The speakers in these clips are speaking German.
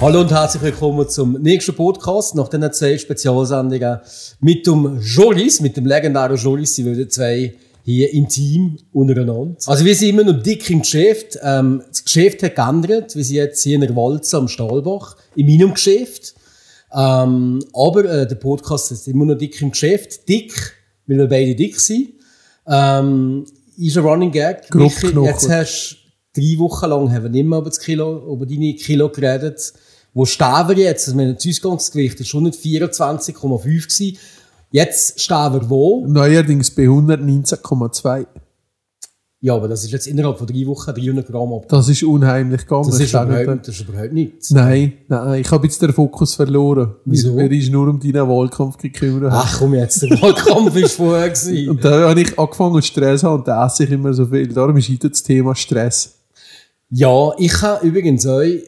Hallo und herzlich willkommen zum nächsten Podcast nach den zwei Spezialsendungen mit dem Jolis, mit dem legendären Jolis, sind wir zwei hier intim untereinander. Also wir sind immer noch dick im Geschäft. Ähm, das Geschäft hat geändert. Wir sind jetzt hier in der Walze am Stahlbach, in meinem Geschäft. Ähm, aber äh, der Podcast ist immer noch dick im Geschäft. Dick, weil wir beide dick sind. Ähm, ist ein Running Gag. Michi, jetzt hast du drei Wochen lang haben wir nicht mehr über, das Kilo, über deine Kilo geredet. Wo stehen wir jetzt? Also, mein Ausgangsgewicht ist schon nicht 24,5 gewesen. Jetzt stehen wir wo? Neuerdings bei 119,2. Ja, aber das ist jetzt innerhalb von drei Wochen 300 Gramm ab. Das ist unheimlich gegangen. Das ist, überhaupt, das ist überhaupt nichts. Nein, nein, ich habe jetzt den Fokus verloren. Wieso? Wer ist nur um deinen Wahlkampf gekümmert. Ach komm jetzt, der Wahlkampf ist vorher gewesen. Und da habe ich angefangen Stress zu haben und da esse ich immer so viel. Darum ist heute das Thema Stress. Ja, ich habe übrigens auch äh,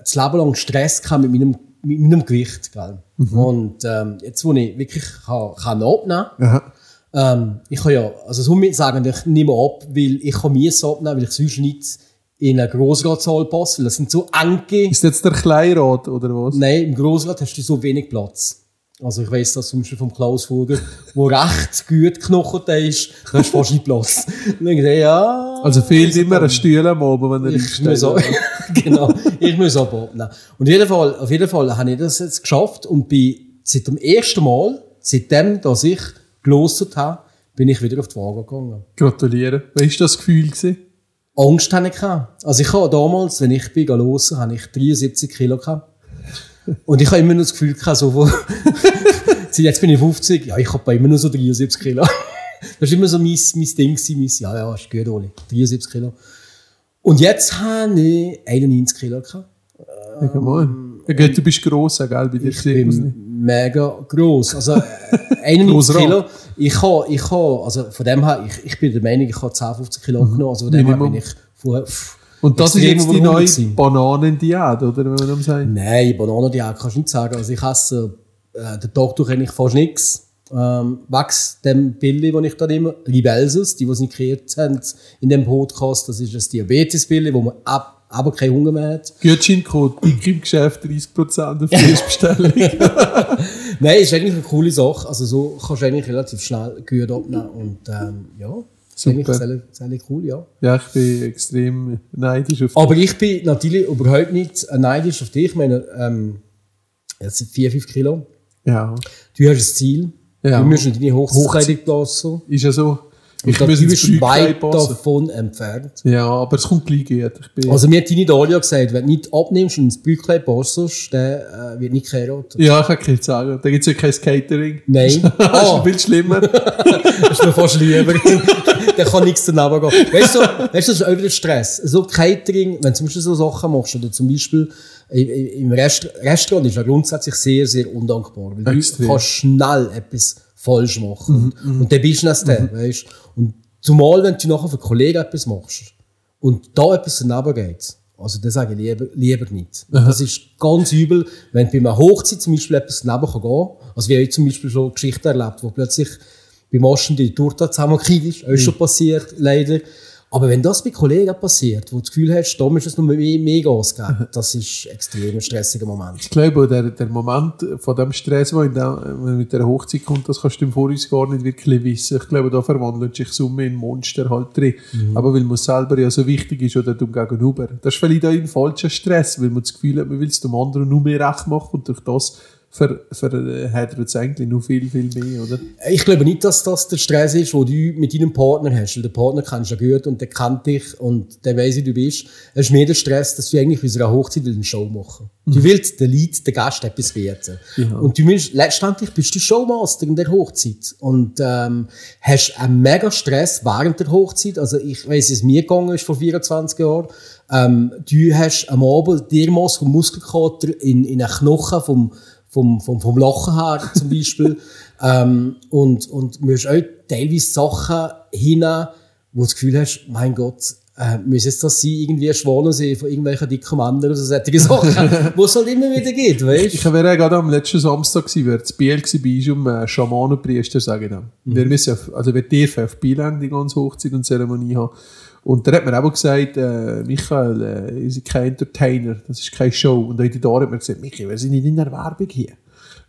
das Leben lang Stress gehabt mit meinem, mit meinem Gewicht. Gell? Und ähm, jetzt, wo ich wirklich kann, kann abnehmen Aha. ähm, ich kann ja, also somit sagen, ich nehme ab, weil ich kann mir abnehmen, weil ich sonst nicht in eine Grossratzahl passe, weil das sind so enge... Ist jetzt der Kleinrad oder was? Nein, im Grossrat hast du so wenig Platz. Also ich weiss das zum Beispiel vom Klaus Vogel, wo recht gut geknocht ist, da hast du fast nicht Platz. Und ich denke, ja... Also fehlt immer ein Stuhl am Abend, wenn er Ich muss auch, genau, ich muss auch abnehmen. Und auf jeden Fall, auf jeden Fall habe ich das jetzt geschafft und bin seit dem ersten Mal, seitdem, dass ich gelosert habe, bin ich wieder auf die Waage gegangen. Gratuliere. Wie war das Gefühl? Gewesen? Angst hatte ich. Also ich habe damals, wenn ich bin losen, habe ich 73 Kilo gehabt. Und ich habe immer noch das Gefühl gehabt, so von, jetzt bin ich 50, ja, ich habe immer noch so 73 Kilo. Das war immer so mein, mein Ding, mein, ja, ja, ist gut, Oli. 73 Kilo. Und jetzt habe ich 91 Kilo gehabt. Sag mal. Ja, du bist gross, gell? Bei dir Ich bin mega gross. Also, äh, 91 Grosser Kilo. Ich habe, ich habe, also von dem her, ich, ich bin der Meinung, ich habe 10, 15 Kilo abgenommen. Also von dem her Mhm. Bin ich vorher, pff, Und das ist jetzt die neue. Bananendiät, oder? Wenn man sagt. Nein, Bananendiät kannst du nicht sagen. Also ich esse äh, den Tag durch eigentlich fast nichts. Ähm, wegen dem Billy, den ich da nehme, Libelsus, die, die es nicht kreiert haben in dem Podcast, das ist das Diabetes-Billy, wo man ab, aber keinen Hunger mehr hat. Gutscheincode, dick im Geschäft, 30% auf die Erstbestellung. Nein, ist eigentlich eine coole Sache. Also so kannst du eigentlich relativ schnell gut abnehmen und ähm, ja, ist eigentlich Super. sehr, sehr cool, ja. ja, ich bin extrem neidisch auf Aber ich bin natürlich überhaupt nicht neidisch auf dich. Ich meine, ähm, jetzt sind 4, 5 Kilo. Ja, Du hast ein Ziel. Ja. Du musst deine Hochzeit lassen. ist ja so. Ich Flugzeug weit davon entfernt. Ja, aber es kommt gleich gut. Ich bin, Also mir hat deine Dalia gesagt, wenn du nicht abnimmst und ins Büchlein passest, dann äh, wird nicht geheiratet. ja, ich kann nichts sagen. Da gibt es ja kein Catering. Nein. Das ist Ah, viel schlimmer. das ist mir fast lieber. da kann nichts daneben gehen. Weißt du, weißt du, das ist auch wieder Stress. So Catering, wenn du zum Beispiel so Sachen machst, oder zum Beispiel im, Rest Restaurant ist ja grundsätzlich sehr, sehr undankbar. Weil Extrem. du kannst schnell etwas falsch machen. und, und der Business der, weißt Und zumal, wenn du nachher für Kollegen etwas machst und da etwas daneben geht, also das sage ich lieber, lieber nicht. Das ist ganz übel, wenn bei einer Hochzeit zum Beispiel etwas daneben kann gehen Also wir haben zum Beispiel schon Geschichten erlebt, wo plötzlich beim Aschen die Torte zusammengekriegt ist. Auch schon passiert, leider. Aber wenn das bei Kollegen passiert, wo du das Gefühl hast, da du es noch mehr, mehr Gas geben, das ist extrem ein stressiger Moment. Ich glaube, der, der Moment von dem Stress, der der, mit der Hochzeit kommt, das kannst du im Voraus gar nicht wirklich wissen. Ich glaube, da verwandelt sich Summe in Monster halt drin. Mhm. Aber weil man selber ja so wichtig ist oder dem Gegenüber. Das ist vielleicht auch ein falscher Stress, weil man das Gefühl hat, man will es dem anderen nur mehr recht machen und durch das ver, verhedert es eigentlich noch viel, viel mehr, oder? Ich glaube nicht, dass das der Stress ist, den du mit deinem Partner hast. Weil der Partner kennst du ja gut und der kennt dich und der weiss, wie du bist. Es ist mehr der Stress, dass du eigentlich in unserer Hochzeit eine Show machen Du willst den Leuten, den Gast etwas bieten. Ja. Und du musst, letztendlich bist du Showmaster in der Hochzeit. Und ähm, hast einen mega Stress während der Hochzeit. Also ich wie es mir gegangen ist vor 24 Jahren. Ähm, du hast am Abend vom Muskelkater in, in einen Knochen vom vom, vom, vom Lachen her zum Beispiel. ähm, und, und du musst auch teilweise Sachen hin, wo du das Gefühl hast, mein Gott, äh, müssen jetzt das sein, irgendwie schwanger sein von irgendwelchen dicken Männern oder so solche Sachen, wo es halt immer wieder geht, weißt Ich wäre ja gerade am letzten Samstag gewesen, wer zu Biel war, um äh, Schamanenpriester, sage ich dann. Wir müssen auf, also wir dürfen auf Biel die ganze Hochzeit und Zeremonie haben. Und da hat mir auch gesagt, äh, Michael, äh, ihr seid kein Entertainer, das ist keine Show. Und heute da hat mir gesagt, Michael, wir sind nicht in der Werbung hier.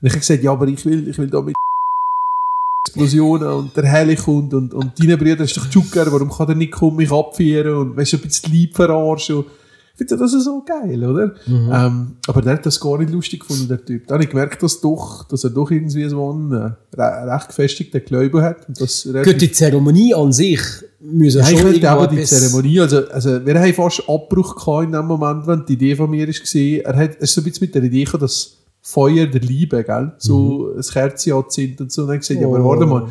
Und ich habe gesagt, ja, aber ich will, ich will da mit Explosionen und der Heli kommt und, und deine Brüder ist doch Zucker, warum kann der nicht kommen, mich abführen und weißt du, ein bisschen lieb verarschen. Ich finde das so geil, oder? Ähm, aber der hat das gar nicht lustig gefunden, der Typ. Da habe ich gemerkt, dass, doch, dass er doch irgendwie so einen äh, re- recht gefestigten Glaube hat. Und das Gut, die Zeremonie an sich müssen ja, ich schon möchte aber irgendwo die Zeremonie, also, also wir haben fast Abbruch gehabt in dem Moment, wenn die Idee von mir ist gesehen, er hat, er ist so ein bisschen mit der Idee gekommen, das Feuer der Liebe, gell, so ein Kerzchen anzündet und so, und dann gesagt, ja, aber Oh. warte mal,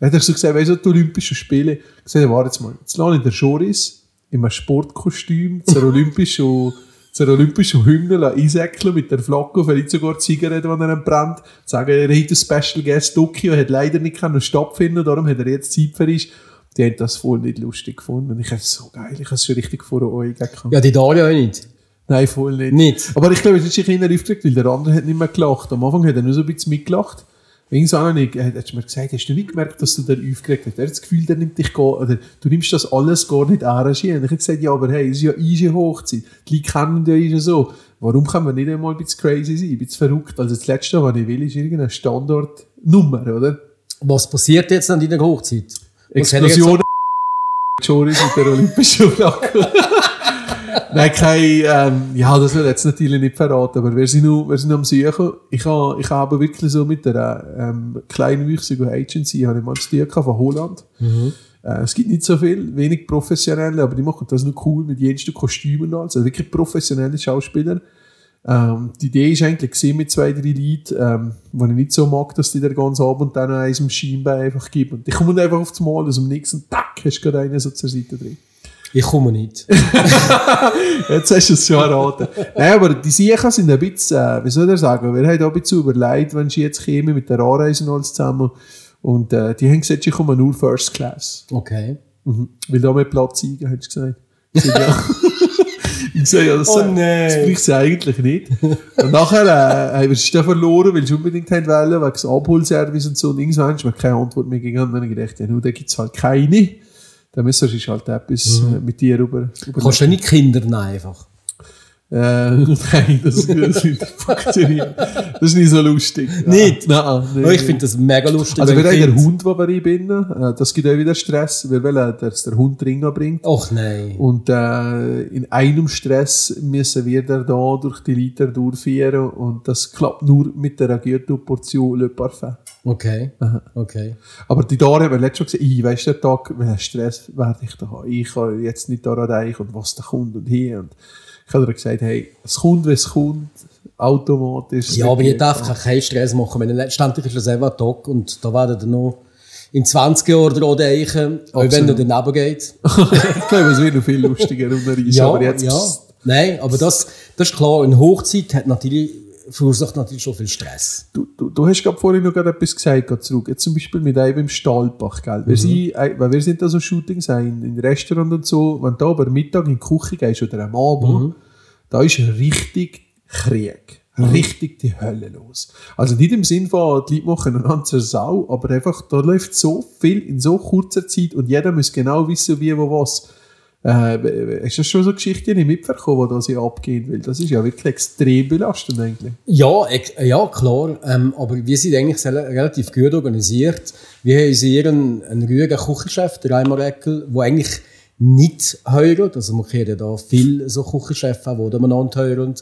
er hat so gesagt, weißt du, die Olympischen Spiele, gesagt, ja, warte jetzt mal, jetzt lasse ich den Joris in einem Sportkostüm zur Olympischen, zur Olympischen Hymne einsäckeln mit der Flagge, vielleicht sogar die Zigarette, die er brennt, sagen, er hat ein Special Guest Tokio, hat leider nicht können stattfinden, darum hat er jetzt Zeit für uns. Die haben das voll nicht lustig gefunden. Und ich habe es so geil, ich habe es schon richtig vor euch gehabt. Ja, die Daria auch nicht. Nein, voll nicht. Nicht? Aber ich glaube, es ist sich eher aufgeregt, weil der andere hat nicht mehr gelacht. Am Anfang hat er nur so ein bisschen mitgelacht. Irgendwann habe ich, hat hat mir gesagt, hast du nicht gemerkt, dass du da aufgeregt hast? Er hat das Gefühl, der nimmt dich gar, oder du nimmst das alles gar nicht. Und ich habe gesagt, ja, aber hey, es ist ja easy Hochzeit. Die Leute kennen ja easy so. Warum kann man nicht einmal ein bisschen crazy sein, ein bisschen verrückt? Also das Letzte, was ich will, ist irgendeine Standardnummer, oder? Was passiert jetzt an deiner Hochzeit? Was hätte ich jetzt Explosion. Joris mit der Olympischen Flagge. Nein, kein, ähm, ja, das wird jetzt natürlich nicht verraten, aber wir sind noch, wir sind noch am Suchen. Ich habe, ich habe wirklich so mit der, ähm, kleinen Wüchsigen Agency, habe ich mal Tür von Holland. Äh, es gibt nicht so viel, wenig professionelle, aber die machen das noch cool mit jensten Kostümen und. Also wirklich professionelle Schauspieler. Ähm, die Idee ist eigentlich gesehen mit zwei, drei Leuten, ähm, wo ich nicht so mag, dass die der ganze Abend dann noch eins im Schienbein einfach geben. Und die kommen einfach aufs Mal, also am nächsten Tag hast du gerade einen so zur Seite drin. Ich komme nicht. Jetzt hast du es schon erraten. Nein, aber die Siechen sind ein bisschen, äh, wie soll ich sagen, wir haben auch ein bisschen überlegt, wenn sie jetzt kämen mit der Anreise und alles zusammen. Und äh, die haben gesagt, sie kommen nur First Class. Okay. Mhm. Weil da mehr Platz eingehen, haben sie gesagt. Ich sag, ja. ich sage, ja, das, Oh nein. das bräuchte sie eigentlich nicht. Und nachher äh, haben wir es dann verloren, weil sie unbedingt haben wollen, wegen des Abholservice und so. Und irgendwann ist mir keine Antwort mehr gegangen. Und dann habe ich gedacht, ja, nun, da gibt es halt keine. Dann müssen wir halt etwas äh, mit dir über, über Kannst du nicht Kinder nehmen einfach. Äh, nein, das, das wird nicht funktionieren. Das ist nicht so lustig. Nicht? Nein, nein, Ja, ich nein. finde das mega lustig. Also wenn wir haben den Kind- Hund, den wir einbinden, äh, das gibt auch wieder Stress. Wir wollen, dass der Hund Ringe bringt. Ach nein. Und äh, in einem Stress müssen wir da durch die Leiter durchführen und das klappt nur mit der guten Portion Le Parfum. Okay. Okay. Aber die Dare haben wir letztes Mal gesagt, ich weiss der Tag, welchen Stress werde ich da haben. Ich kann jetzt nicht daran denken und was da kommt und hier. Und ich habe gesagt, hey, es kommt, wie es kommt, automatisch. Ja, aber ihr darf keinen Stress machen. Wenn letztendlich ist das selber ein Tag und da werden dann noch in 20 Jahren dran denken, auch wenn er daneben geht. ich glaube, es wird noch viel lustiger um eine Reise. aber jetzt, ja. Nein, aber das, das ist klar. Eine Hochzeit hat natürlich, verursacht natürlich schon viel Stress. Du, du, du hast gerade vorhin noch gerade etwas gesagt, gerade zurück. Jetzt zum Beispiel mit einem im Stallbach, gell? Wir, sind, äh, weil wir sind da so Shootings in, in Restaurant und so, wenn du aber Mittag in die Küche gehst oder am Abend, da ist richtig Krieg. Richtig die Hölle los. Also nicht im Sinn von, die Leute machen einander zur Sau, aber einfach, da läuft so viel in so kurzer Zeit und jeder muss genau wissen, wie, wo, was. Äh, ist das schon so Geschichten mitbekommen, die da sie abgehen? Weil das ist ja wirklich extrem belastend eigentlich. Ja, ja klar. Ähm, aber wir sind eigentlich relativ gut organisiert. Wir haben hier einen, einen ruhigen Küchenchef, der Reimer Eckel, der eigentlich nicht heiratet. Also man kennt ja da viele so Küchenchefs, die da miteinander heiraten.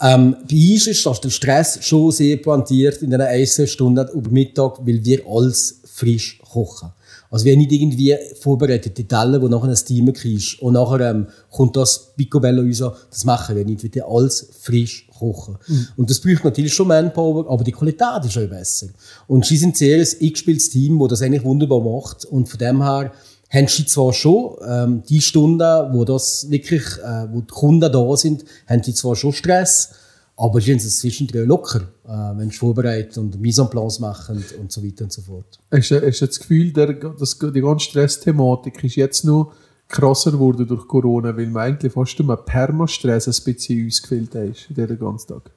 Ähm, bei uns ist das der Stress schon sehr pointiert in einer einzelnen Stunde über Mittag, weil wir alles frisch kochen. Also wir haben nicht irgendwie vorbereitete Teller, die nachher ein Steamer kriegst. Und nachher ähm, kommt das Picobello raus. Das machen wir nicht. Wir tun alles frisch kochen. Und das braucht natürlich schon Manpower, aber die Qualität ist auch besser. Und sie sind sehr ein eingespieltes Team, das das eigentlich wunderbar macht. Und von dem her haben sie zwar schon ähm, die Stunden, wo das wirklich, äh, wo die Kunden da sind, haben die zwar schon Stress, Aber es zwischendrin locker, äh, wenn sie vorbereitet und Mise en place machen und, und so weiter und so fort. Hast du, hast du das Gefühl, der, dass die ganze Stressthematik ist jetzt noch krasser geworden durch Corona, weil man eigentlich fast um einen Permastress ein bisschen ausgefüllt ist, den ganzen Tag?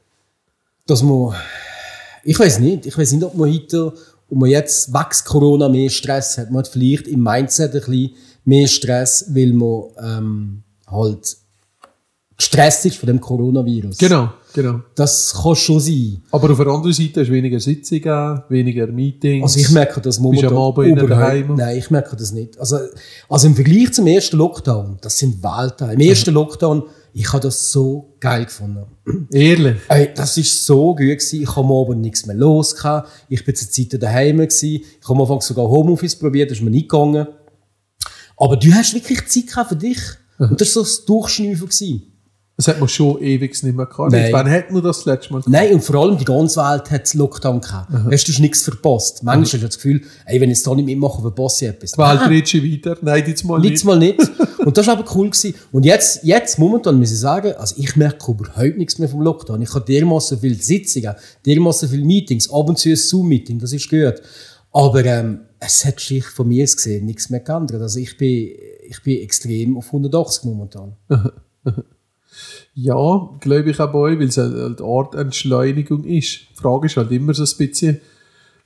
Dass man, ich weiß nicht, ich weiß nicht, ob man heute, ob man jetzt wächst Corona mehr Stress hat. Man hat vielleicht im Mindset ein bisschen mehr Stress, weil man ähm, halt gestresst ist von dem Coronavirus. Genau, genau. Das kann schon sein. Aber auf der anderen Seite hast du weniger Sitzungen, weniger Meetings. Also ich merke das Bist du am Abend überhaupt-? Nein, ich merke das nicht. Also, also im Vergleich zum ersten Lockdown, das sind Welten. Im ersten Lockdown, ich habe das so geil gefunden. Ehrlich. Ey, das ist so gut gewesen. Ich habe am Abend nichts mehr los gehabt. Ich bin zur Zeit daheim gewesen. Ich habe am Anfang sogar Homeoffice probiert, das ist mir nicht gegangen. Aber du hast wirklich Zeit gehabt für dich. Und das war so das Durchschnüffeln gewesen. Das hat man schon ewig nicht mehr gehabt. Nein. Wann hat man das letzte Mal gehabt? Nein, und vor allem die ganze Welt hat Lockdown gehabt. Weißt du, du hast nichts verpasst. Manchmal hast du das Gefühl, ey, wenn ich es da nicht mitmache, verpasse ich etwas. Die Welt dreht schon weiter. Nein, jetzt mal Letztes nicht. Mal nicht. Und das war aber cool. Gewesen. Und jetzt, jetzt, momentan, muss ich sagen, also ich merke überhaupt nichts mehr vom Lockdown. Ich habe dermassen viele Sitzungen, dermassen viele Meetings, ab und zu ein Zoom-Meeting, das ist gut. Aber ähm, es hat sich von mir gesehen nichts mehr geändert. Also ich bin, ich bin extrem auf 180 momentan. Ja, glaube ich auch bei euch, weil es halt eine Art Entschleunigung ist. Die Frage ist halt immer so ein bisschen,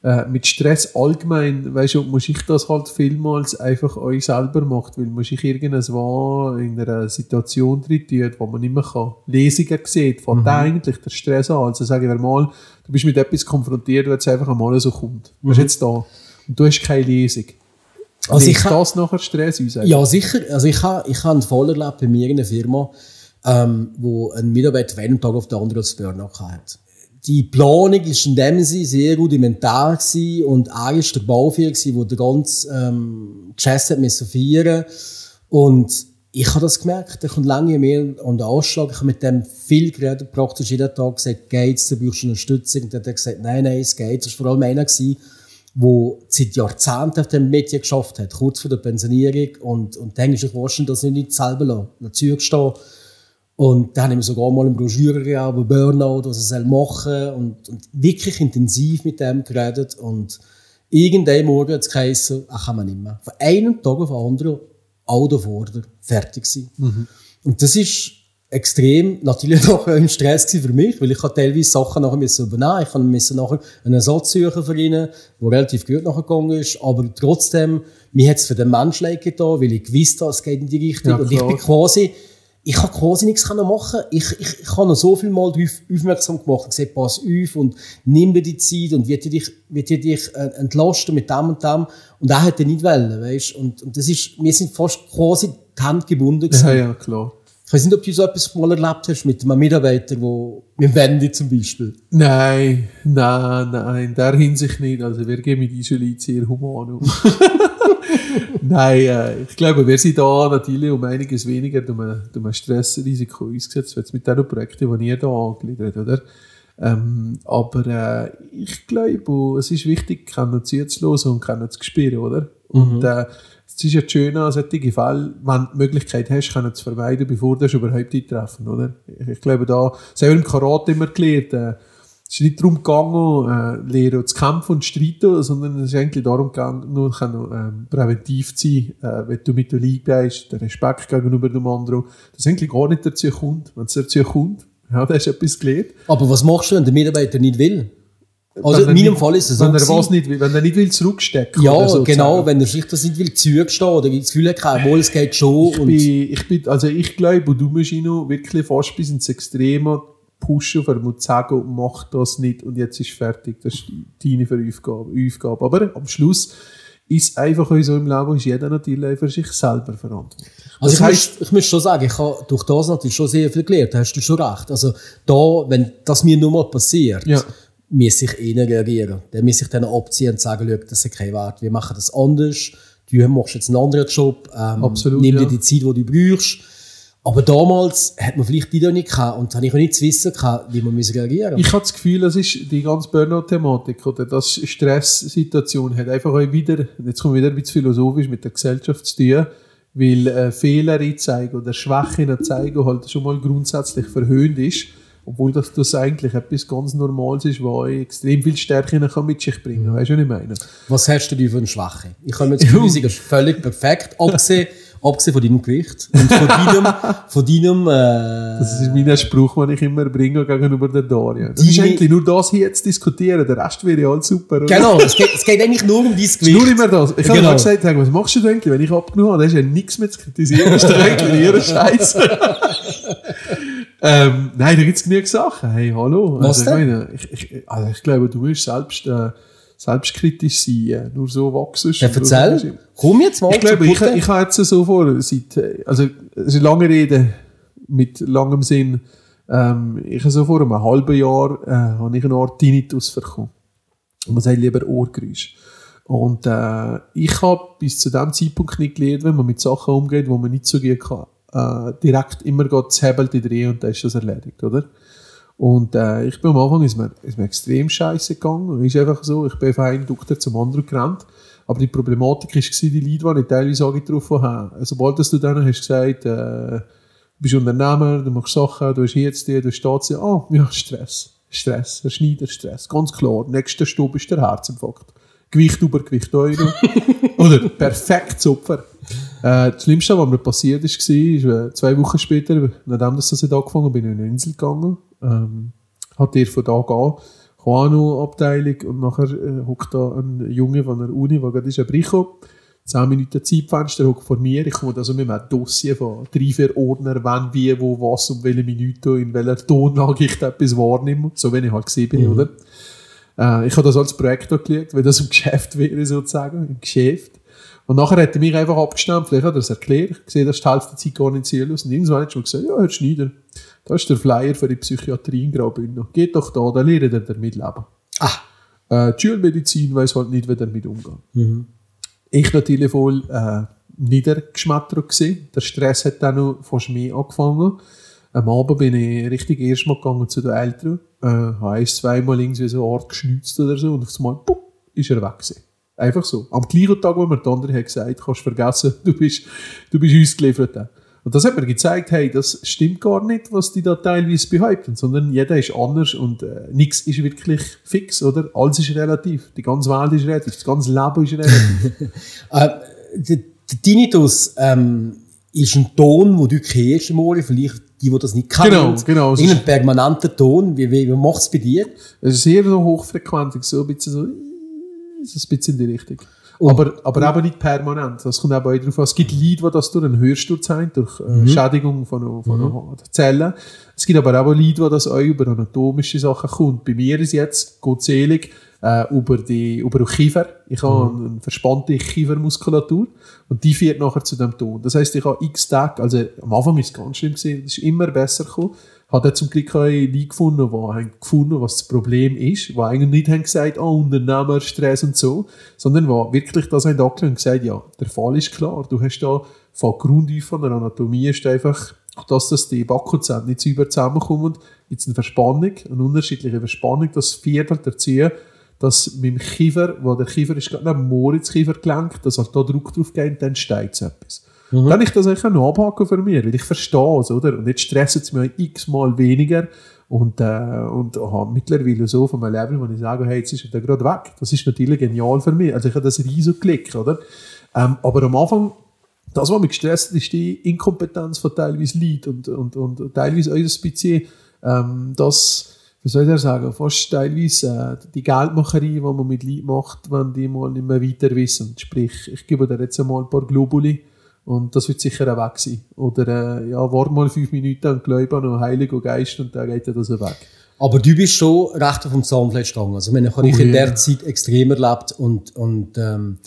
äh, mit Stress allgemein, weißt du, muss ich das halt vielmals einfach euch selber macht, weil muss ich irgendwas in einer Situation drin tun, wo man nicht mehr kann. Lesungen sieht, fängt eigentlich der Stress an. Also sagen wir mal, du bist mit etwas konfrontiert, was einfach einmal so kommt. Du bist jetzt da und du hast keine Lesung. Also ich ha- das nachher Stress aus? Ja, sicher. Also ich habe ich ha einen Fall erlebt bei mir in einer Firma, ähm, wo ein Mitarbeiter von einem Tag auf den anderen das Burnout hat. Die Planung ist in dem Sinne sehr rudimentär gewesen und er ist der Bauführer gewesen, der den ganzen ähm, Jazz hat feiern Und ich habe das gemerkt, er kommt lange mehr an den Anschlag. Ich habe mit dem viel geredet, praktisch jeden Tag gesagt, geht's, du brauchst Unterstützung. Und dann hat er gesagt, nein, nein, es geht. Das war vor allem einer gewesen, der seit Jahrzehnten auf dem Medien geschafft hat, kurz vor der Pensionierung. Und, und dann ist ich wahrscheinlich, dass ich nicht selber lasse, dazu stehen. Und dann habe ich mir sogar mal eine Broschüre gegeben, über Burnout, was er machen soll. Und, und wirklich intensiv mit dem geredet. Und irgendein Morgen hat es geheißen, ach, kann man nicht mehr. Von einem Tag auf den anderen, all der Vorder, fertig sein. Und das ist extrem, natürlich auch ein Stress für mich, weil ich teilweise Sachen nachher müssen übernehmen. Ich musste nachher einen Ersatz suchen für ihn, der relativ gut nachgegangen ist. Aber trotzdem, mir hat es für den Menschen leid getan, weil ich gewusst habe, es geht in die Richtung. Ja, und ich bin quasi, ich habe quasi nichts können machen. Ich, ich, ich habe noch so viel Mal darauf aufmerksam gemacht und gesagt, pass auf und nimm dir die Zeit und wird dich, wird dich äh, entlasten mit dem und dem. Und er hat nicht wollen, weißt? Und, und das ist, wir sind fast quasi die Hände gebunden gewesen. Ja, ja, klar. Ich weiß nicht, ob du so etwas mal erlebt hast mit einem Mitarbeiter, wo, mit Wendy zum Beispiel. Nein, nein, nein, in der Hinsicht nicht. Also wir gehen mit Isolit sehr human um. nein, äh, ich glaube, wir sind da natürlich um einiges weniger durch ein, durch ein Stressrisiko ausgesetzt, jetzt mit den Projekten, die ihr da angegliedert oder? Ähm, aber äh, ich glaube, es ist wichtig, können zuzulassen und können zu spüren, oder? Und äh, es ist ja schön an solchen Fällen, wenn du die Möglichkeit hast, können zu vermeiden, bevor du es überhaupt eintreffen, oder? Ich, ich glaube, da, selber im Karate immer gelernt, äh, es ist nicht darum gegangen, äh, lernen zu kämpfen und zu streiten, sondern es ist eigentlich darum gegangen, nur ähm, präventiv zu sein, äh, wenn du mit der Liebe bist, der Respekt gegenüber dem anderen, das eigentlich gar nicht dazu kommt. Wenn es dazu kommt, ja, da hast du etwas gelernt. Aber was machst du, wenn der Mitarbeiter nicht will? Also Wenn in meinem nicht- Fall ist es so. Wenn er was nicht will, wenn er nicht will zurückstecken ja, so genau, sagen. wenn er sich das nicht will zugestehen oder das Gefühl hat, obwohl es geht schon. Ich bin, ich bin, also ich glaube, und du musst ihn noch wirklich fast bis ins Extreme pushen, für zu sagen, mach das nicht und jetzt ist fertig. Das ist deine Aufgabe. Aufgabe. Aber am Schluss ist einfach so im Leben, ist jeder natürlich für sich selber verantwortlich. Also das ich, heisst, muss, ich muss schon sagen, ich habe durch das natürlich schon sehr viel gelernt. Da hast du schon recht. Also da, wenn das mir nur mal passiert, Ja. muss ich eh nicht reagieren. Dann muss ich dann abziehen und sagen, schau, das ist kein Wert. Wir machen das anders. Du machst jetzt einen anderen Job. Ähm, Absolut, Nimm dir ja. die Zeit, die du brauchst. Aber damals hat man vielleicht die da nicht gehabt und habe ich auch nicht zu wissen gehabt, wie man muss reagieren ich habe das Gefühl, das ist die ganze Burnout-Thematik oder das Stresssituation hat einfach auch wieder, jetzt wir wieder ein bisschen philosophisch mit der Gesellschaft zu tun, weil äh, Fehler zeigen oder Schwächen zeigen halt schon mal grundsätzlich verhöhnt ist. Obwohl das, das eigentlich etwas ganz Normales ist, was extrem viel Stärke kann mit sich bringen kann. Weißt du, was ich meine? Was hast du denn für eine Schwäche? Ich kann mir jetzt Physik ist völlig perfekt, abgesehen, abgesehen von deinem Gewicht und von deinem, von deinem, äh, Das ist mein Spruch, den ich immer bringe gegenüber der Daria. Das ist eigentlich nur das hier jetzt diskutieren, der Rest wäre ja alles super. oder? genau, es geht, es geht eigentlich nur um dein Gewicht. Nur immer das. Ich habe Genau. gesagt, hey, was machst du denn eigentlich, wenn ich abgenommen habe? Da ist ja nichts mehr zu kritisieren. Das ist eigentlich ihre Scheiße. ähm, nein, da gibt es genug Sachen. Hey, hallo. Was also, ich, denn? meine, ich, ich, also ich glaube, du musst selbst, äh, selbstkritisch sein. Nur so wachsen. Ja, erzähl. Komm jetzt mal Ich glaube, ich, ich habe jetzt so vor, seit, also, es ist eine lange Rede mit langem Sinn. Ähm, ich habe so vor einem halben Jahr, äh, habe ich eine Art Tinnitus bekommen. Man sagt lieber Ohrgeräusch. Und äh, ich habe bis zu dem Zeitpunkt nicht gelernt, wenn man mit Sachen umgeht, wo man nicht so gut kann, äh, direkt immer das Hebel drehen und dann ist das erledigt, oder? Und äh, ich bin am Anfang ist mir, ist mir extrem scheiße gegangen. Ist einfach so, ich bin von einem Doktor zum anderen gerannt. Aber die Problematik war, die Leute, die ich teilweise angetroffen habe, sobald dass du dann hast gesagt, äh, du bist Unternehmer, du machst Sachen, du hast jetzt die, du hast das, ah, ja, Stress. Stress, Herr Schneider, Stress. Ganz klar. Nächster Stopp ist der Herzinfarkt. Gewicht über Gewicht Euro. Oder perfektes Opfer. Äh, das Schlimmste, was mir passiert ist, war, äh, zwei Wochen später, nachdem das hat angefangen bin ich in eine Insel gegangen. Ähm, hat er von da gehen. Abteilung und nachher äh, hockt da ein Junge von der Uni, der gerade ist ein Bricho. 10 Minuten Zeitfenster hockt vor mir. Ich komme also mit einem Dossier von drei, vier Ordner, wann, wie, wo, was, um welche Minute, in welcher Tonlage ich da etwas wahrnehme. So, wenn ich halt gesehen bin, oder? Äh, ich habe das als Projekt angeschaut, weil das im Geschäft wäre, sozusagen, im Geschäft. Und nachher hat er mich einfach abgestampft, ich habe das erklärt, ich sehe, dass die Hälfte der Zeit gar nicht ziellos. Und irgendwann hat er schon gesagt, ja, Herr Schneider, da ist der Flyer für die Psychiatrie in Graubünden. Geht doch da, da lernt ihr damit leben. Ah, Äh, die Schulmedizin weiss halt nicht, wie damit umgehen. Ich natürlich voll äh, niedergeschmettert gewesen. Der Stress hat dann noch fast mehr angefangen. Am Abend bin ich richtig erstmal gegangen zu den Eltern. Äh, habe eins, zweimal irgendwie so eine Art geschnitzt oder so und auf einmal, pup, ist er weg gewesen. Einfach so. Am gleichen Tag, wo mir der andere hat gesagt, kannst du vergessen, du bist, du bist uns geliefert. Und das hat mir gezeigt, hey, das stimmt gar nicht, was die da teilweise behaupten, sondern jeder ist anders und äh, nichts ist wirklich fix, oder? Alles ist relativ. Die ganze Welt ist relativ, das ganze Leben ist relativ. äh, der, Tinnitus ähm, ist ein Ton, den du kennst im Ohr, vielleicht die, die das nicht kennen. Genau, genau. Es ist- Irgendein permanenter Ton. Wie, wie, wie macht es bei dir? Es ist sehr so hochfrequent, so ein bisschen so, so ein bisschen in die Richtung. Aber, aber eben nicht permanent. Das kommt auch darauf an. Es gibt Leute, die das durch einen Hörsturz haben, durch äh, Schädigung von, von mhm. Zellen. Es gibt aber auch Leute, die das auch über anatomische Sachen kommt. Bei mir ist jetzt, Gott selig, äh, über die, über den Kiefer. Ich habe eine verspannte Kiefermuskulatur und die führt nachher zu dem Ton. Das heisst, ich habe x Tage, also am Anfang ist es ganz schlimm gewesen, es ist immer besser gekommen. Hat er zum Glück auch Leute gefunden, die haben gefunden, was das Problem ist, die eigentlich nicht haben gesagt, oh, Unternehmer, Stress und so, sondern die wirklich das haben angeschaut und gesagt, ja, der Fall ist klar, du hast da von Grund auf von der Anatomie ist einfach, dass das die Backozellen nicht sauber zusammenkommen, es eine Verspannung, eine unterschiedliche Verspannung, das führt halt dazu, dass mit dem Kiefer, wo der Kiefer ist gerade neben dem Moritz Kiefergelenk, dass halt da Druck drauf geht, dann steigt etwas. Dann kann ich das eigentlich noch abhaken für mich, weil ich verstehe es, oder? Und jetzt stresst es mich x-mal weniger und, äh, und habe mittlerweile so von meinem Level, wo ich sage, hey, jetzt ist er gerade weg. Das ist natürlich genial für mich. Also ich habe das riesig oder? Ähm, aber am Anfang, das, was mich gestresst hat, ist die Inkompetenz von teilweise Leuten und, und, und teilweise das bisschen, ähm, das, wie soll ich sagen, fast teilweise äh, die Geldmacherei, die man mit Leuten macht, wenn die mal nicht mehr weiter wissen. Sprich, ich gebe dir jetzt einmal ein paar Globuli und das wird sicher auch weg sein. Oder äh, ja, warte mal fünf Minuten und glaube an den Heiligen Geist und dann geht dir das weg. Aber du bist schon recht auf dem Zahnfleisch gegangen. Also, ich meine, ich habe Oh, in ja. der Zeit extrem erlebt und, und ähm,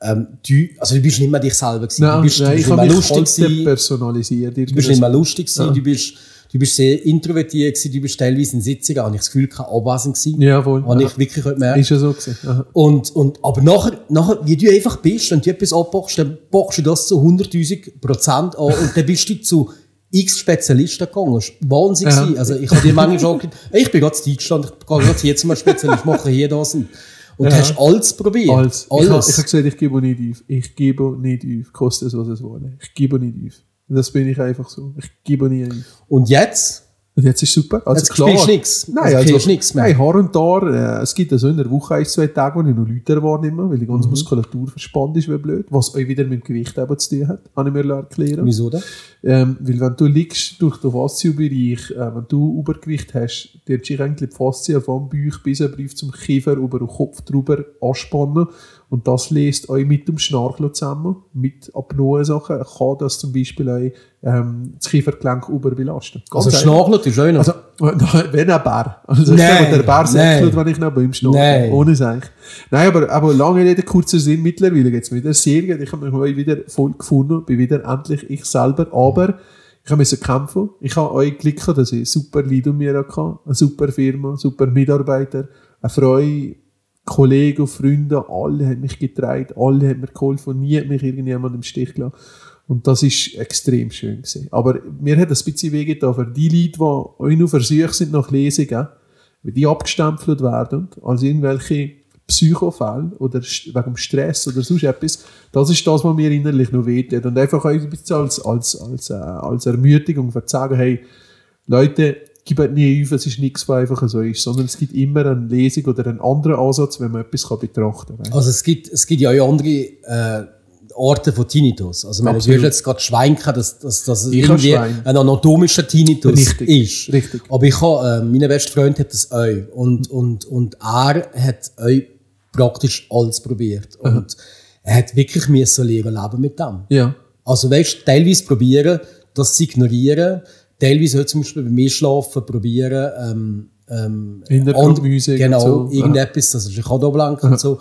ähm, du, also du bist nicht mehr dich selber gewesen. du bist, du nein, bist ich nicht habe mehr mich lustig personalisiert. Du bist nicht mehr lustig gewesen. Du bist, du bist sehr introvertiert gewesen. Du bist teilweise in Sitzungen, habe ich das Gefühl, kein abwesend gewesen. Ja, voll. Habe Ja. ich wirklich merken. Ist ja so gewesen. Aha. Und, und, aber nachher, nachher, wie du einfach bist, wenn du etwas abbockst, dann bockst du das zu 100.000 Prozent an und dann bist du zu x Spezialisten gegangen. Das war Wahnsinn. Ja. Also, ich habe dir manchmal schon gesagt, hey, ich bin gerade in Deutschland, ich gehe gerade hier zum Spezialist, mache hier das und, und Ja. hast alles probiert. Alles. Ich habe Alles. ich hab gesagt, ich gebe nicht auf. Ich gebe nicht auf. Koste es, was es wolle. Ich gebe nicht auf. Das bin ich einfach so. Ich gebe nie auf. und jetzt Und jetzt ist super. Also Jetzt klar. spielst nix. Nein, Jetzt also, du nix mehr. Nein, Haar und da. Äh, es gibt also in der Woche ein, zwei Tage, wo ich noch Leute wahrnehme, weil die Mhm. ganze Muskulatur verspannt ist, wie blöd. Was auch wieder mit dem Gewicht eben zu tun hat, habe ich mir erklären Wieso denn? ähm, weil wenn du liegst durch den Faszienbereich, äh, wenn du Übergewicht hast, dann sich eigentlich die Faszien vom Bauch bis ein Brief zum Kiefer über den Kopf drüber anspannen. Und das lässt euch mit dem Schnarchen zusammen, mit Apnoe-Sachen, kann das zum Beispiel euch ähm, das Kiefergelenk überbelasten. Ganz Also einfach. Schnarchelt ist auch noch. Also, wenn ein Bär. Also, Nein, der Bär säckelt, wenn ich noch bei ihm schnarche. Nein. Ohne Seich. Nein, aber, aber lange Rede, kurzer Sinn, mittlerweile geht es mir wieder sehr gut. Ich habe mich heute wieder voll gefunden, bin wieder endlich ich selber, aber ich habe müssen kämpfen. Ich habe euch Glück, dass ich super Leute um mir hatte, eine super Firma, super Mitarbeiter, eine Freude, Kollegen, Freunde, alle haben mich getragen, alle haben mir geholfen, nie hat mich irgendjemand im Stich gelassen. Und das ist extrem schön gewesen. Aber mir hat ein bisschen wehgetan für die Leute, die auch nur versucht sind nach Lesungen, wie die abgestempelt werden als irgendwelche Psychofälle oder wegen Stress oder sonst etwas. Das ist das, was mir innerlich noch wehtut. Und einfach ein bisschen als, als, als, äh, als Ermutigung zu sagen, hey, Leute, gebt nie auf, es ist nichts, was einfach so ist, sondern es gibt immer eine Lesung oder einen anderen Ansatz, wenn man etwas kann betrachten kann. Also es gibt, es gibt ja auch andere äh, Orte von Tinnitus. Also Absolut. hast jetzt gerade schwenken, dass, dass, dass irgendwie ein anatomischer Tinnitus Richtig, ist. richtig. Aber ich habe, äh, mein bester Freund hat das auch. Und, und, und er hat auch praktisch alles probiert. Und er hat wirklich müssen lernen leben mit dem. Ja. Also weißt, teilweise probieren, das zu ignorieren, teilweise auch zum Beispiel bei mir schlafen, probieren, ähm, ähm, Hintergrundmusik und- Genau, so. irgendetwas, er sich auch ablenkt und so.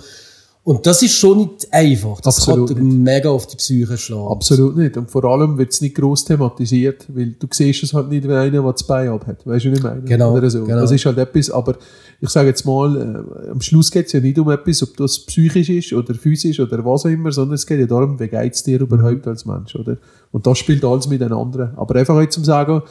Und das ist schon nicht einfach. Das Absolut kann dir mega auf die Psyche schlagen. Absolut nicht. Und vor allem wird es nicht gross thematisiert, weil du siehst es halt nicht, wenn einer, der das Bein abhat. Weißt du, was ich meine? Genau, Oder so. genau. Das ist halt etwas, aber ich sage jetzt mal, äh, am Schluss geht es ja nicht um etwas, ob das psychisch ist oder physisch oder was auch immer, sondern es geht ja darum, wie geht es dir überhaupt als Mensch, oder? Und das spielt alles miteinander. Aber einfach heute zum sagen,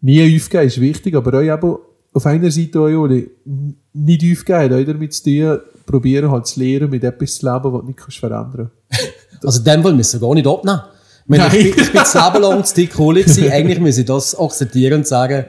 nie aufgeben ist wichtig, aber auch eben auf einer Seite auch, nicht aufgeben, auch damit zu tun, probieren halt zu lernen, mit etwas zu leben, was du nicht kannst verändern Also in dem Fall müssen wir gar nicht abnehmen. Ich, meine, ich, bin, ich bin das Leben lang zu dick Kohle gewesen. Eigentlich muss ich das akzeptieren und sagen,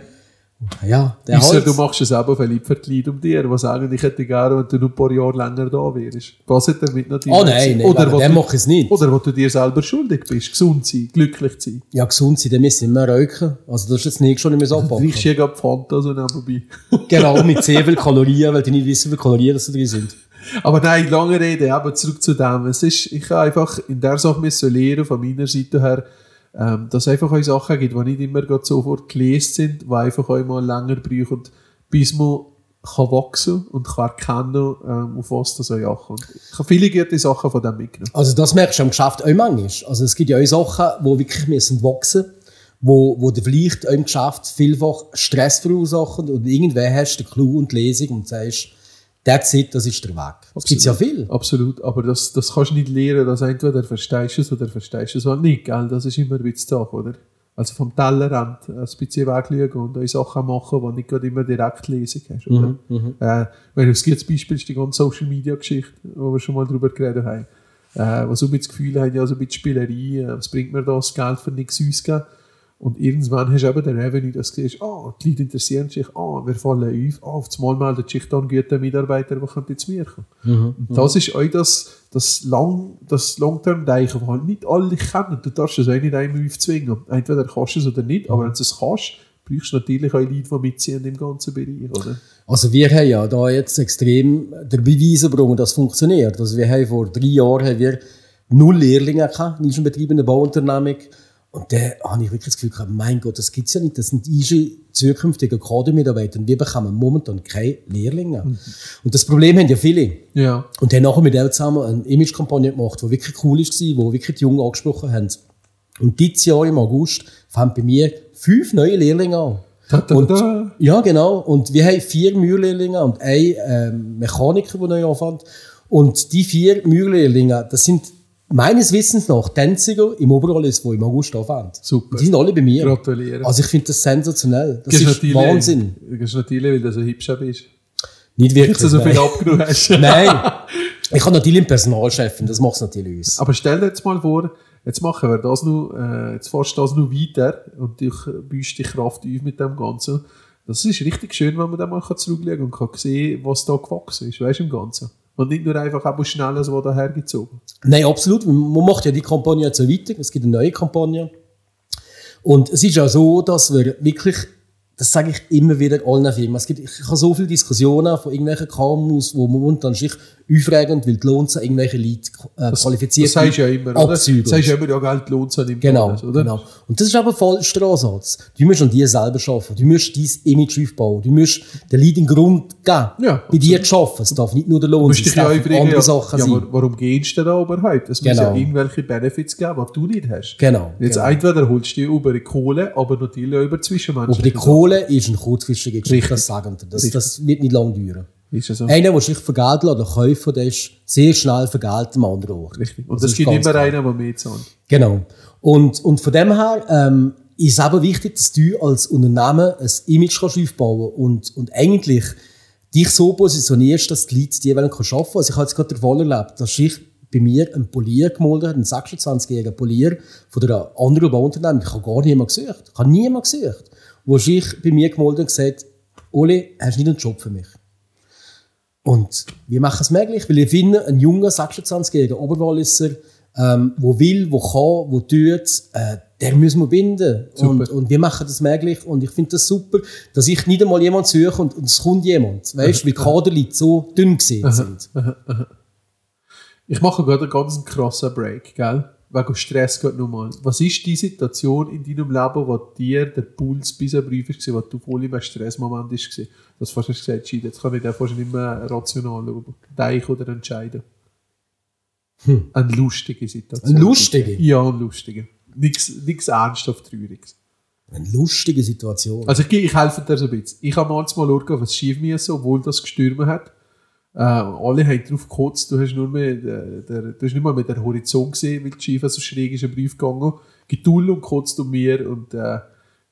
ja, der halt. du machst es eben verliebt für die Leute um dir, die sagen, ich hätte gerne, wenn du noch ein paar Jahre länger da wärst. Was hat damit natürlich Oh nein, nein, oder du- mache ich es nicht. Oder wo du dir selber schuldig bist, gesund sein, glücklich sein. Ja, gesund sein, dann müssen wir rauchen. Also das ist jetzt nicht schon nicht mehr so Du riechst ja gerade Fanta so nebenbei. Genau, mit sehr viel Kalorien, weil die nicht wissen, wie viele Kalorien das da drin sind. Aber nein, lange Rede, eben zurück zu dem. Es ist, ich habe einfach in der Sache müssen lernen, von meiner Seite her, ähm, dass es einfach auch Sachen gibt, die nicht immer sofort gelesen sind, die einfach auch mal länger brauchen, bis man kann wachsen und kann erkennen, ähm, auf was das auch achtet. Ich habe viele gute Sachen von dem mitgenommen. Also das merkst du am Geschäft auch manchmal. Also es gibt ja auch Sachen, die wirklich müssen wachsen wo, wo du vielleicht auch im Geschäft vielfach Stress verursachen und irgendwann hast du den Clou und die Lesung und sagst, that's it, das ist der Weg. Das gibt ja viel. Absolut, aber das, das kannst du nicht lernen, dass entweder verstehst du es oder verstehst du es halt nicht, gell? Das ist immer ein bisschen Sache, oder? Also vom Tellerrand ein bisschen wegschauen und auch Sachen machen, die nicht gerade immer direkt Lesung hast, oder? Äh, wenn du das gutes Beispiel ist die ganze Social Media Geschichte, wo wir schon mal drüber geredet haben. Äh, wo so ein bisschen das Gefühl haben, ja, so ein bisschen Spielerei, äh, was bringt mir das, Geld für nichts ausgeben? Und irgendwann hast du eben den Revenue, dass du siehst, ah, die Leute interessieren sich, ah, wir fallen auf, ah, auf einmal meldet sich dann ein guter Mitarbeiter, der könnte zu mir kommen. Und das ist auch das, das, Long, das Long-Term-Denken, das halt nicht alle kennen. Du darfst es auch nicht einmal aufzwingen. Entweder kannst du es oder nicht, aber wenn du es kannst, brauchst du natürlich auch Leute, die mitziehen im ganzen Bereich, oder? Also wir haben ja da jetzt extrem den Beweis dass es funktioniert. Also wir haben vor drei Jahren haben wir null Lehrlinge gehabt, in unserem Betrieb in der Bauunternehmung. Und da habe ich wirklich das Gefühl gehabt, mein Gott, das gibt's ja nicht. Das sind unsere zukünftigen Kadermitarbeiter. Und wir bekommen momentan keine Lehrlinge. Und das Problem haben ja viele. Ja. Und haben nachher mit denen zusammen eine Image-Kampagne gemacht, die wirklich cool war, wo wirklich die Jungen angesprochen haben. Und dieses Jahr im August fangen bei mir fünf neue Lehrlinge an. Da, da, Und, da. ja, genau. Und wir haben vier Mühllehrlinge und einen ähm, Mechaniker, der neu anfängt. Und die vier Mühllehrlinge, das sind meines Wissens nach die einzigen im Oberallis, die im August anfangen. Super. Die sind alle bei mir. Gratuliere. Also ich finde das sensationell. Das Gehst ist Wahnsinn. Gehst natürlich, weil du so hübsch bist. Nicht wirklich. Jetzt so nein. viel abgenommen hast. Nein. Ich habe natürlich einen Personalchef das macht es natürlich uns. Aber stell dir jetzt mal vor, jetzt machen wir das noch, äh, jetzt fährst du das noch weiter und du büßt die Kraft auf mit dem Ganzen. Das ist richtig schön, wenn man dann mal zurückschauen und kann sehen, was da gewachsen ist, weißt du, im Ganzen. Und nicht nur einfach aber schnell so dahergezogen. Nein, absolut. Man macht ja die Kampagne jetzt so weiter. Es gibt eine neue Kampagne. Und es ist auch so, dass wir wirklich, das sage ich immer wieder allen Firmen, es gibt, ich habe so viele Diskussionen von irgendwelchen KMUs, wo man momentan sich aufregen, weil die Lohns irgendwelche Leute äh, qualifiziert Das du ja immer, oder? Das du ja immer, ja, Geld lohnt sich nicht Genau, alles, oder? genau. Und das ist aber falsch der Ansatz. Du musst an dir selber arbeiten. Du musst dein Image aufbauen. Du musst den Leuten Grund geben, Ja, bei dir zu arbeiten. Es darf nicht nur der Lohn sein, dich es ja darf fragen, andere ja, Sachen ja, sein. aber warum gehst du da überhaupt? Es muss Genau. ja irgendwelche Benefits geben, die du nicht hast. Genau, Jetzt genau. entweder holst du dir über die Kohle, aber natürlich auch über Zwischenmenschen. Aber die Kohle ist eine kurzfristige Geschichte, das sagen wir. Das, das wird nicht lange dauern. Ist ja so. Einer, der sich lässt oder kaufen, der ist sehr schnell Geld am anderen Ort. Richtig. Und Also es gibt immer einen, der mehr zahlt. Genau. Und, und von dem her ähm, ist es aber wichtig, dass du als Unternehmen ein Image kannst aufbauen und, und eigentlich dich so positionierst, dass die Leute die wollen können arbeiten Also ich habe jetzt gerade den Fall erlebt, dass ich bei mir einen Polier gemolden hat, einen 26-jährigen Polier von einer anderen Bauunternehmen. Ich habe gar niemand gesucht. Ich habe niemand gesucht. Wo ich bei mir gemolden und gesagt, Oli, hast du nicht einen Job für mich? Und wir machen es möglich, weil wir finden einen jungen 26-jährigen Oberwalliser, ähm, wo will, wo kann, wo tut, äh, der müssen wir binden. Und, und wir machen das möglich. Und ich finde das super, dass ich nicht einmal jemanden suche und, und es kommt jemand. Weißt du, weil die Kaderleute so dünn gesehen sind. Ich mache gerade einen ganz krassen Break, gell? Wegen Stress geht nochmal. Was ist die Situation in deinem Leben, wo dir der Puls bis ein Brief ist, wo du voll im Stressmoment bist? gewesen? Das hast du gesagt, Schied, jetzt kann ich den fast nicht mehr rational. Denken oder entscheiden. Eine lustige Situation. Eine lustige? Ja, eine lustige. Nichts ernsthaft Trauriges. Eine lustige Situation. Also ich, ich helfe dir so ein bisschen. Ich habe manchmal schauen, was schief mir so, obwohl das gestürmt hat. Äh, alle haben drauf gekotzt, du hast, nur mehr, der, der, du hast nicht mal mit der Horizont gesehen, weil die Schiefe so schräg ist, ein Brief gegangen. Getull und kotzt um mir und äh,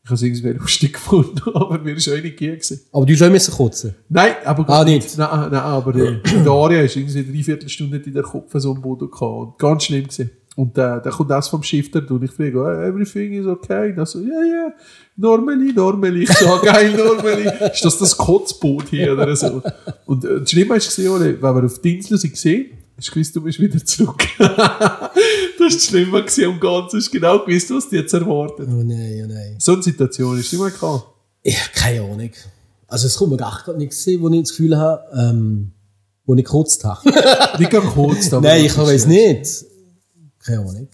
ich habe es irgendwie lustig gefunden, aber mir ist auch nicht gegeben. Aber du schon müssen kotzen. Nein, aber Ah, nicht? Nein, nein, aber äh, die Aria ist irgendwie eine Dreiviertelstunde in der Kopf so am Boden gehabt und ganz schlimm gewesen. Und äh, da kommt das vom Shifter und ich frage, oh, everything is okay. Und er so, ja, yeah, ja, yeah, normally, normally. Ich so, ah, geil, normally. Ist das das Kotzboot hier oder so? Und äh, das Schlimme ist gesehen, wenn wir auf die Insel sind gesehen, hast du gewusst, du bist wieder zurück. das war das Schlimme gewesen am Ganzen. Hast genau gewusst, was dich jetzt erwartet. Oh nein, oh nein. So eine Situation ist immer klar. Ich habe keine Ahnung. Also es kommt mir gar nichts gesehen, wo ich das Gefühl habe, ähm, wo ich gekotzt habe. Nicht kurz, aber. nein, ich weiß nicht. Keine Ahnung.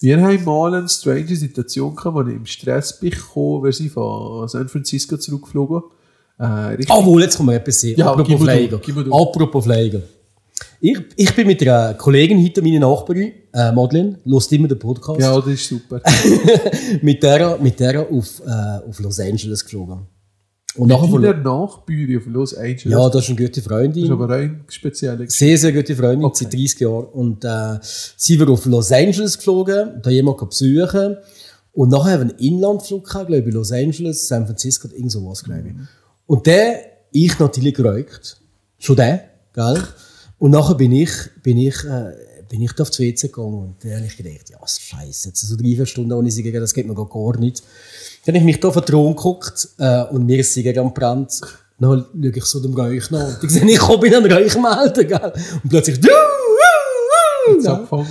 Wir haben mal eine strange Situation gehabt, wo ich im Stress bin wir sind von San Francisco zurückgeflogen. Äh, wohl, jetzt kommen wir etwas sehen. Ja, Apropos Pfleger. Apropos Pfleger. Ich, ich bin mit einer Kollegin heute, meine Nachbarin, äh, Madeleine, hört immer den Podcast. ja, das ist super. mit der, mit der auf, äh, auf Los Angeles geflogen. Und nachher In von, der Nachbühne auf Los Angeles. ja, das ist eine gute das ist Freundin. aber ein spezieller Sehr, sehr gute Freundin, Okay. seit 30 Jahren. Und äh, sie war auf Los Angeles geflogen, da jemand besuchen. Und nachher haben wir einen Inlandflug gehabt, glaube ich, Los Angeles, San Francisco, irgend sowas, glaube ich. Und der, ich natürlich geraucht. Schon der, gell? Und nachher bin ich, bin ich, äh, bin ich da auf die WC gegangen und dann habe ich gedacht, ja, scheiße, jetzt so drei, vier Stunden ohne Zigarette, das geht mir gar nicht. Dann habe ich mich da auf den Thron geguckt äh, und mir ist am Brand. Dann schaue ich so dem Räuch nach und ich sehe, ich komme in einen Räuchmelder, gell? Und plötzlich, du, abgefangen.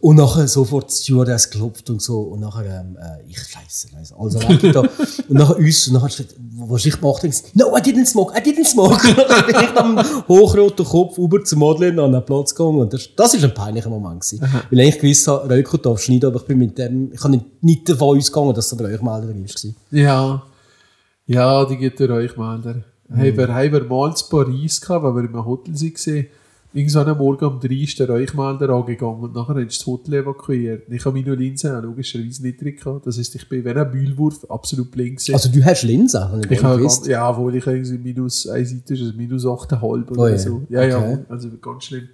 Und nachher sofort Stewardess geklopft und so. Und nachher, ähm, äh, ich scheiße, also, also weg da. Und nachher uns, und nachher steht, was ich gemacht habe, no, I didn't smoke, I didn't smoke. Und dann bin ich am hochroten Kopf über zu Madeleine an den Platz gegangen. Und das, das ist ein peinlicher Moment gewesen. Weil ich gewusst habe, Röko darf schneiden, aber ich bin mit dem, ich habe nicht, nicht davon ausgegangen, dass es ein Rauchmelder war. Ja. Ja, die gibt der Rauchmelder. Mhm. Haben wir, haben wir mal in Paris gehabt, weil wir im Hotel waren. Irgendwann am Morgen um drei ist der Rauchmelder angegangen und nachher ist das Hotel evakuiert. Ich habe meine Linse auch logischerweise nicht drin gehabt. Das heisst, ich bin wie ein Mühlwurf absolut blind gewesen. Also du hast Linsen, ich Ich habe ganz, ja, obwohl ich irgendwie minus, eine Seite ist es minus 8,5 oder Oh ja, so. Ja, ja, okay. also ganz schlimm.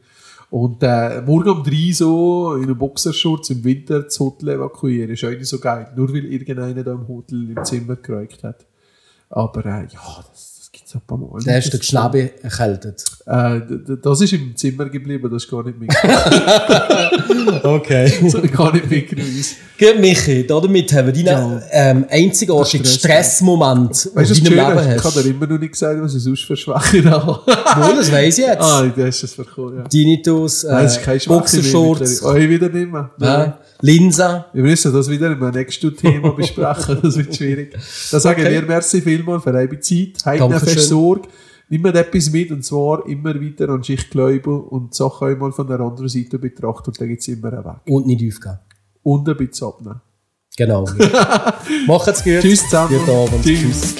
Und äh, morgen um drei so in einem Boxershorts im Winter das Hotel evakuieren, ist nicht so geil. Nur weil irgendeiner da im Hotel im Zimmer geräugt hat. Aber äh, ja, das, das gibt es So ein paar Mal. Der ist der Geschnabi erkältet. Äh, das ist im Zimmer geblieben, das ist gar nicht mit. Okay. das ich gar nicht mitgenommen. Gut, Michi, damit haben wir deinen Ja. ähm, einzigartigen Stress- Stressmoment Weißt du, aus das deinem Leben ich habe hast. dir immer noch nicht gesagt, was ich sonst für Schwäche habe. Wohl, das weiss ich jetzt. ah, du hast es verkommen, ja. Nein, das ist äh, Boxershorts. Oh, ich wieder nicht mehr. äh, Linsa. Wir müssen das wieder in einem nächsten Thema besprechen, das wird schwierig. Da sagen Okay. wir merci vielmals für eure Zeit. Habt feste Sorge. Nehmt etwas mit, und zwar immer weiter an sich glauben und die Sachen einmal von der anderen Seite betrachten und dann gibt es immer einen Weg. Und nicht aufgeben. Und ein bisschen abnehmen. Genau. Macht's gut. Tschüss zusammen. Guten Abend. Tschüss.